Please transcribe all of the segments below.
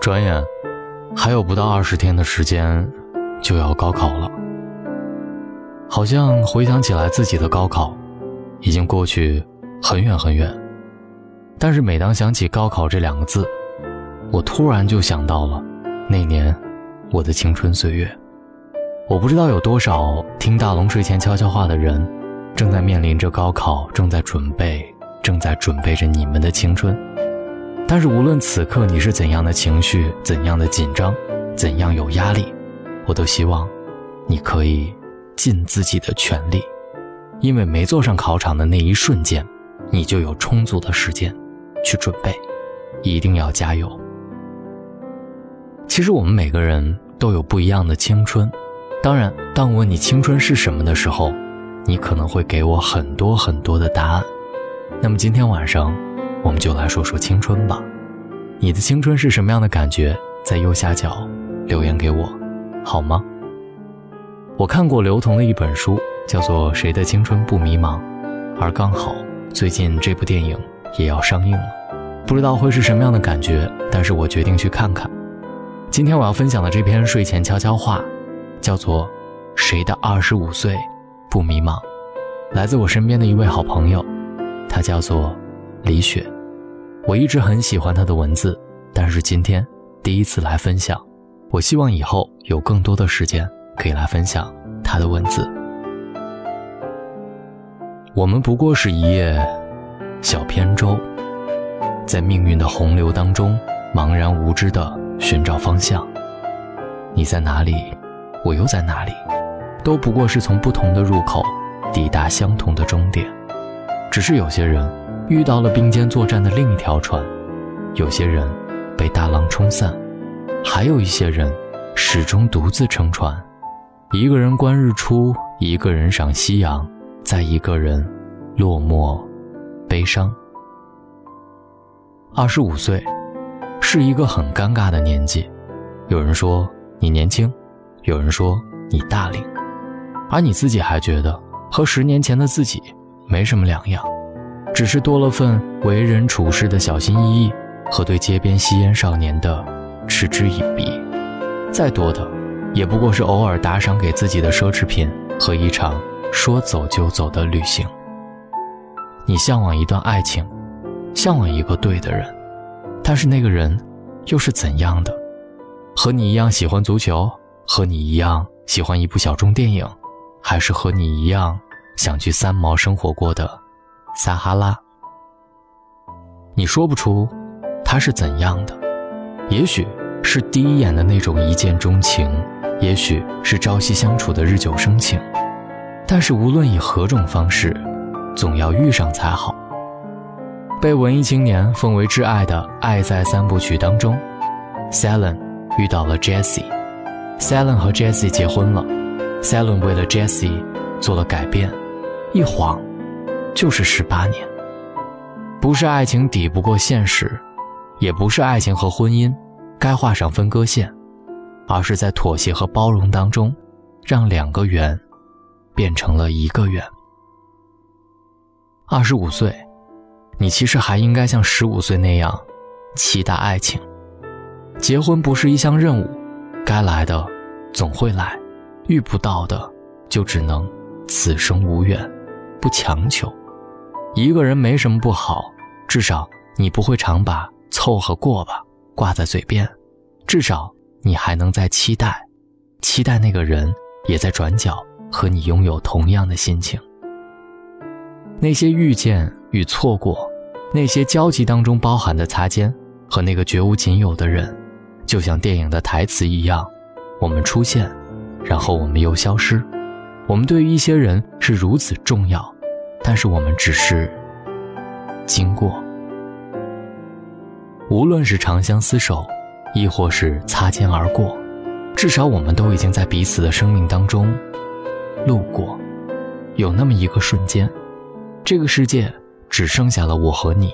转眼还有不到二十天的时间就要高考了，好像回想起来自己的高考已经过去很远很远，但是每当想起高考这两个字，我突然就想到了那年我的青春岁月。我不知道有多少听大龙睡前悄悄话的人，正在面临着高考，正在准备，正在准备着你们的青春。但是无论此刻你是怎样的情绪，怎样的紧张，怎样有压力，我都希望你可以尽自己的全力，因为没坐上考场的那一瞬间，你就有充足的时间去准备，一定要加油。其实我们每个人都有不一样的青春。当然，当我问你青春是什么的时候，你可能会给我很多很多的答案。那么今天晚上，我们就来说说青春吧。你的青春是什么样的感觉？在右下角留言给我，好吗？我看过刘同的一本书，叫做《谁的青春不迷茫》，而刚好最近这部电影也要上映了，不知道会是什么样的感觉，但是我决定去看看。今天我要分享的这篇睡前悄悄话。叫做“谁的二十五岁不迷茫”，来自我身边的一位好朋友，他叫做李雪。我一直很喜欢他的文字，但是今天第一次来分享。我希望以后有更多的时间可以来分享他的文字。我们不过是一叶小扁舟，在命运的洪流当中茫然无知地寻找方向。你在哪里？我又在哪里？都不过是从不同的入口抵达相同的终点，只是有些人遇到了并肩作战的另一条船，有些人被大浪冲散，还有一些人始终独自乘船。一个人观日出，一个人赏夕阳，再一个人落寞、悲伤。二十五岁是一个很尴尬的年纪，有人说你年轻。有人说你大龄，而你自己还觉得和十年前的自己没什么两样，只是多了份为人处事的小心翼翼和对街边吸烟少年的嗤之以鼻。再多的，也不过是偶尔打赏给自己的奢侈品和一场说走就走的旅行。你向往一段爱情，向往一个对的人，但是那个人又是怎样的？和你一样喜欢足球？和你一样喜欢一部小众电影，还是和你一样想去三毛生活过的撒哈拉？你说不出他是怎样的，也许是第一眼的那种一见钟情，也许是朝夕相处的日久生情。但是无论以何种方式，总要遇上才好。被文艺青年奉为挚爱的《爱在三部曲》当中 s a l o n 遇到了 Jessie。Salen 和 Jessie 结婚了，Salen 为了 Jessie 做了改变，一晃就是十八年。不是爱情抵不过现实，也不是爱情和婚姻该画上分割线，而是在妥协和包容当中，让两个圆变成了一个圆。二十五岁，你其实还应该像十五岁那样期待爱情。结婚不是一项任务。该来的总会来，遇不到的就只能此生无缘，不强求。一个人没什么不好，至少你不会常把凑合过吧挂在嘴边，至少你还能在期待，期待那个人也在转角和你拥有同样的心情。那些遇见与错过，那些交集当中包含的擦肩，和那个绝无仅有的人。就像电影的台词一样，我们出现，然后我们又消失。我们对于一些人是如此重要，但是我们只是经过。无论是长相厮守，亦或是擦肩而过，至少我们都已经在彼此的生命当中路过。有那么一个瞬间，这个世界只剩下了我和你。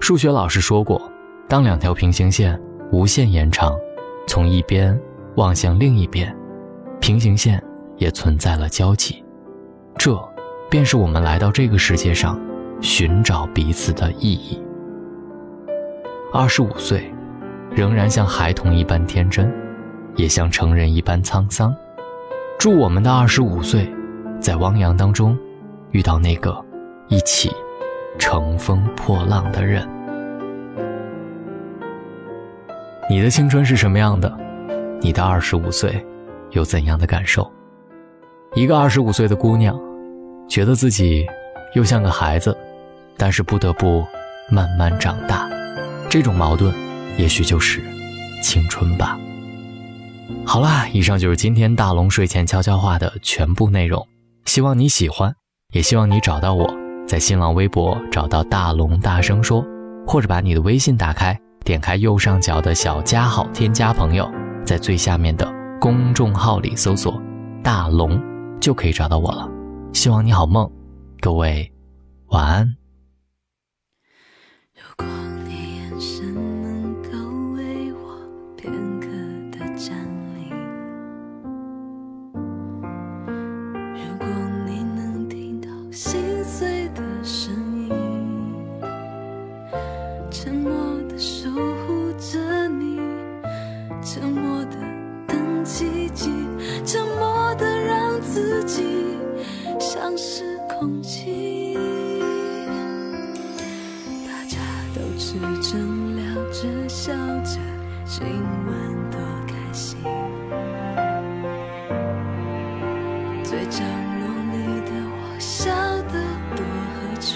数学老师说过，当两条平行线。无限延长，从一边望向另一边，平行线也存在了交集，这便是我们来到这个世界上寻找彼此的意义。二十五岁，仍然像孩童一般天真，也像成人一般沧桑。祝我们的二十五岁，在汪洋当中，遇到那个一起乘风破浪的人。你的青春是什么样的？你的二十五岁有怎样的感受？一个二十五岁的姑娘，觉得自己又像个孩子，但是不得不慢慢长大。这种矛盾，也许就是青春吧。好啦，以上就是今天大龙睡前悄悄话的全部内容，希望你喜欢，也希望你找到我在新浪微博找到大龙大声说，或者把你的微信打开，点开右上角的小加号，添加朋友，在最下面的公众号里搜索大龙。就可以找到我了。希望你好梦。各位晚安。如果你眼神能够为我片刻的降临如果你能听到心碎的声音沉默的守护着你沉默最张罗里的我笑得多合群，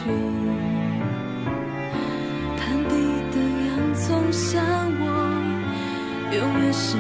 盘底的洋葱像我，永远是。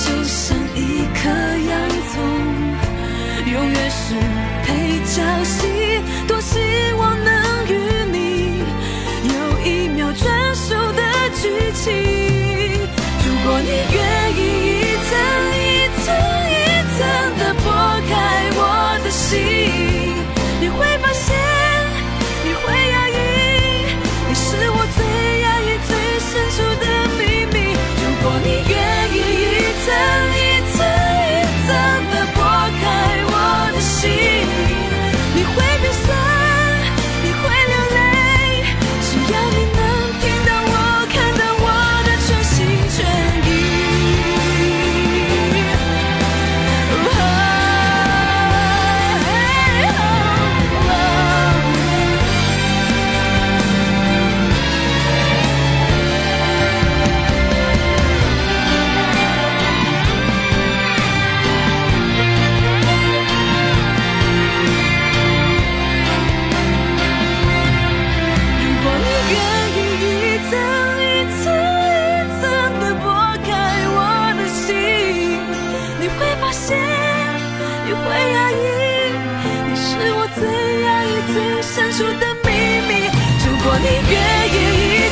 就像一颗洋葱永远是配角戏你会压抑，你是我最压抑、最深处的秘密。如果你愿意。